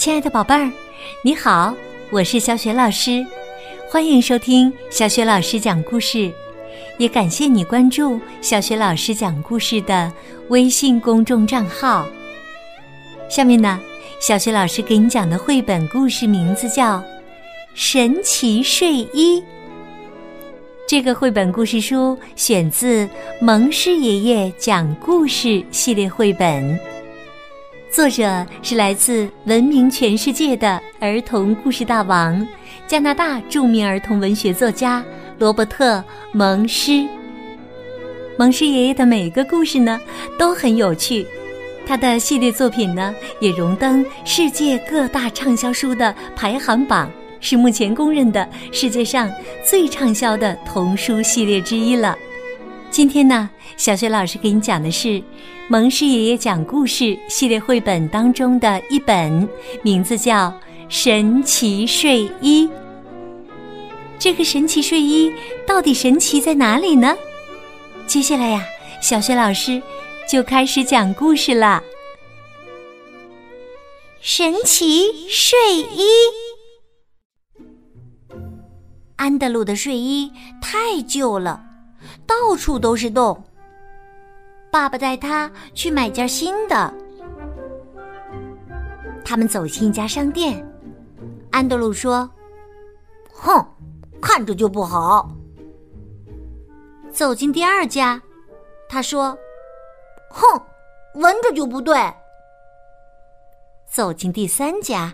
亲爱的宝贝儿，你好，我是小雪老师，欢迎收听小雪老师讲故事，也感谢你关注小雪老师讲故事的微信公众账号。下面呢，小雪老师给你讲的绘本故事名字叫《神奇睡衣》。这个绘本故事书选自《蒙师爷爷讲故事》系列绘本，作者是来自闻名全世界的儿童故事大王、加拿大著名儿童文学作家罗伯特·蒙师。蒙师爷爷的每个故事呢都很有趣，他的系列作品呢也荣登世界各大畅销书的排行榜。是目前公认的世界上最畅销的童书系列之一了。今天呢，小雪老师给你讲的是《蒙氏爷爷讲故事》系列绘本当中的一本，名字叫《神奇睡衣》。这个神奇睡衣到底神奇在哪里呢？接下来呀，小雪老师就开始讲故事了。神奇睡衣。安德鲁的睡衣太旧了，到处都是洞。爸爸带他去买件新的。他们走进一家商店，安德鲁说：“哼，看着就不好。”走进第二家，他说：“哼，闻着就不对。”走进第三家，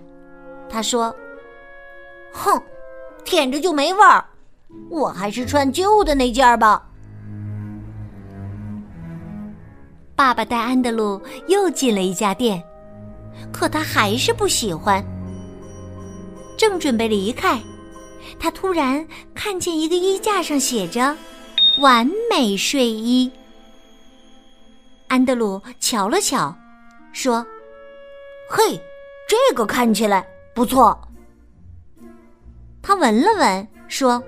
他说：“哼。”舔着就没味儿，我还是穿旧的那件吧。爸爸带安德鲁又进了一家店，可他还是不喜欢。正准备离开，他突然看见一个衣架上写着“完美睡衣”。安德鲁瞧了瞧，说：“嘿，这个看起来不错。”他闻了闻，说：“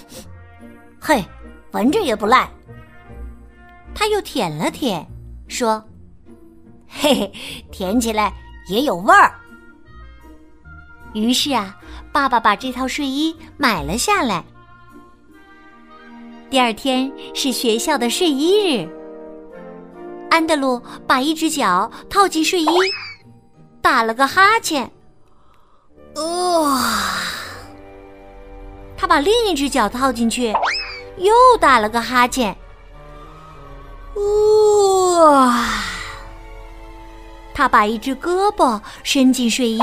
嘿，闻着也不赖。”他又舔了舔，说：“嘿嘿，舔起来也有味儿。”于是啊，爸爸把这套睡衣买了下来。第二天是学校的睡衣日，安德鲁把一只脚套进睡衣，打了个哈欠，啊。他把另一只脚套进去，又打了个哈欠。哇！他把一只胳膊伸进睡衣，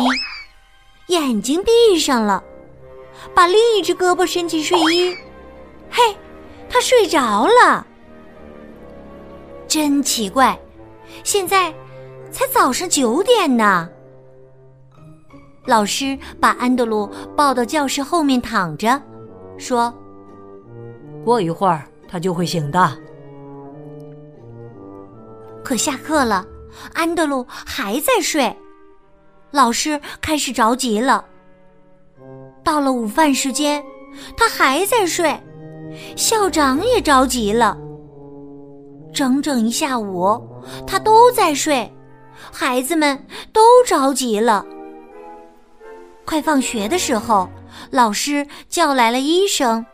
眼睛闭上了，把另一只胳膊伸进睡衣。嘿，他睡着了。真奇怪，现在才早上九点呢。老师把安德鲁抱到教室后面躺着。说：“过一会儿他就会醒的。”可下课了，安德鲁还在睡，老师开始着急了。到了午饭时间，他还在睡，校长也着急了。整整一下午，他都在睡，孩子们都着急了。快放学的时候。老师叫来了医生。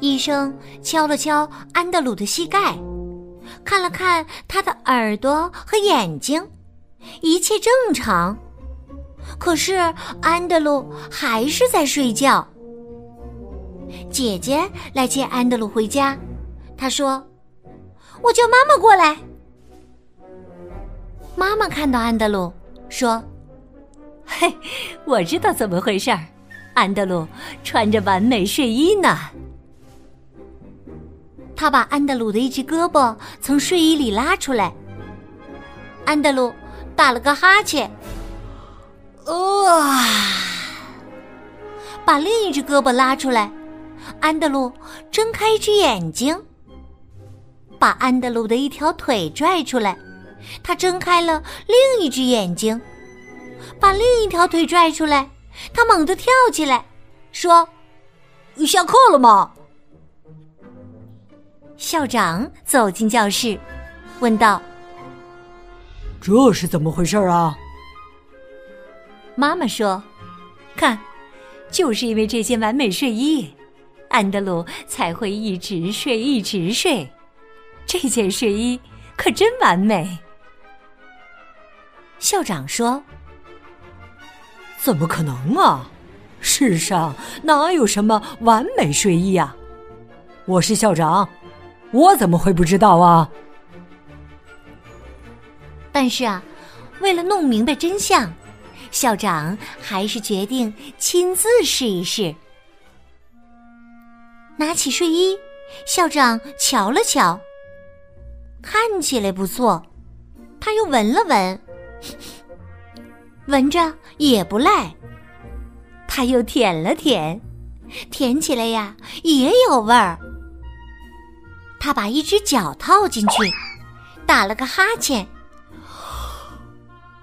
医生敲了敲安德鲁的膝盖，看了看他的耳朵和眼睛，一切正常。可是安德鲁还是在睡觉。姐姐来接安德鲁回家，她说：“我叫妈妈过来。”妈妈看到安德鲁，说。嘿，我知道怎么回事儿。安德鲁穿着完美睡衣呢。他把安德鲁的一只胳膊从睡衣里拉出来。安德鲁打了个哈欠，哇！把另一只胳膊拉出来。安德鲁睁开一只眼睛。把安德鲁的一条腿拽出来，他睁开了另一只眼睛。把另一条腿拽出来，他猛地跳起来，说：“下课了吗？”校长走进教室，问道：“这是怎么回事啊？”妈妈说：“看，就是因为这件完美睡衣，安德鲁才会一直睡，一直睡。这件睡衣可真完美。”校长说：“怎么可能啊？世上哪有什么完美睡衣呀？我是校长，我怎么会不知道啊？”但是啊，为了弄明白真相。校长还是决定亲自试一试。拿起睡衣，校长瞧了瞧，看起来不错。他又闻了闻，闻着也不赖。他又舔了舔，舔起来呀也有味儿。他把一只脚套进去，打了个哈欠，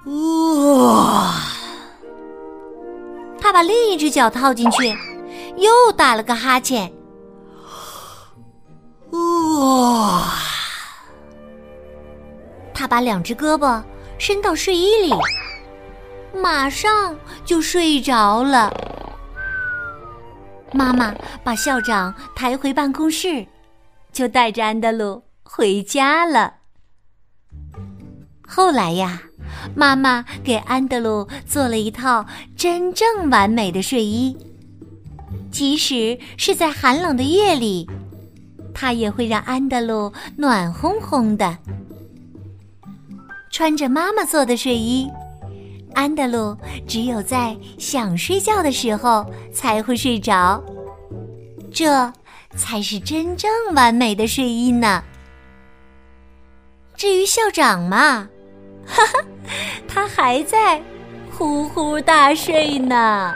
哇！他把另一只脚套进去，又打了个哈欠。哇！他把两只胳膊伸到睡衣里，马上就睡着了。妈妈把校长抬回办公室，就带着安德鲁回家了。后来呀。妈妈给安德鲁做了一套真正完美的睡衣，即使是在寒冷的夜里，它也会让安德鲁暖烘烘的。穿着妈妈做的睡衣，安德鲁只有在想睡觉的时候才会睡着，这才是真正完美的睡衣呢。至于校长嘛。哈 哈，他还在呼呼大睡呢。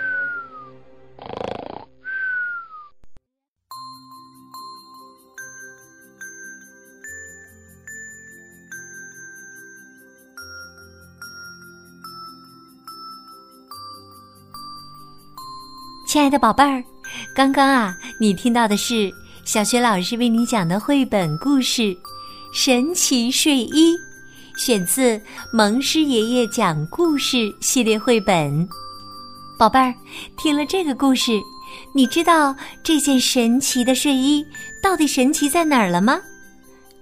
亲爱的宝贝儿，刚刚啊，你听到的是小学老师为你讲的绘本故事《神奇睡衣》。选自蒙师爷爷讲故事系列绘本，宝贝儿，听了这个故事，你知道这件神奇的睡衣到底神奇在哪儿了吗？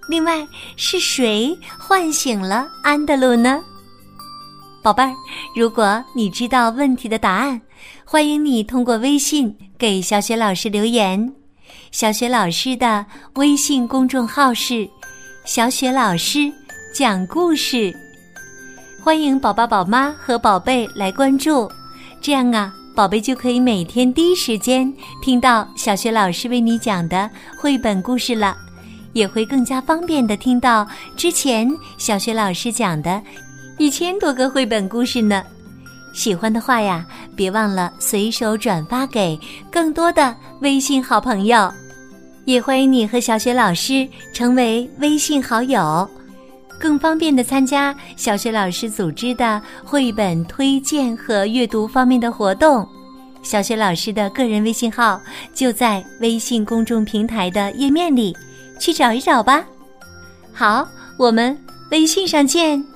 另外，是谁唤醒了安德鲁呢？宝贝儿，如果你知道问题的答案，欢迎你通过微信给小雪老师留言。小雪老师的微信公众号是“小雪老师”。讲故事，欢迎宝宝、宝妈和宝贝来关注，这样啊，宝贝就可以每天第一时间听到小雪老师为你讲的绘本故事了，也会更加方便的听到之前小雪老师讲的一千多个绘本故事呢。喜欢的话呀，别忘了随手转发给更多的微信好朋友，也欢迎你和小雪老师成为微信好友。更方便的参加小雪老师组织的绘本推荐和阅读方面的活动，小雪老师的个人微信号就在微信公众平台的页面里，去找一找吧。好，我们微信上见。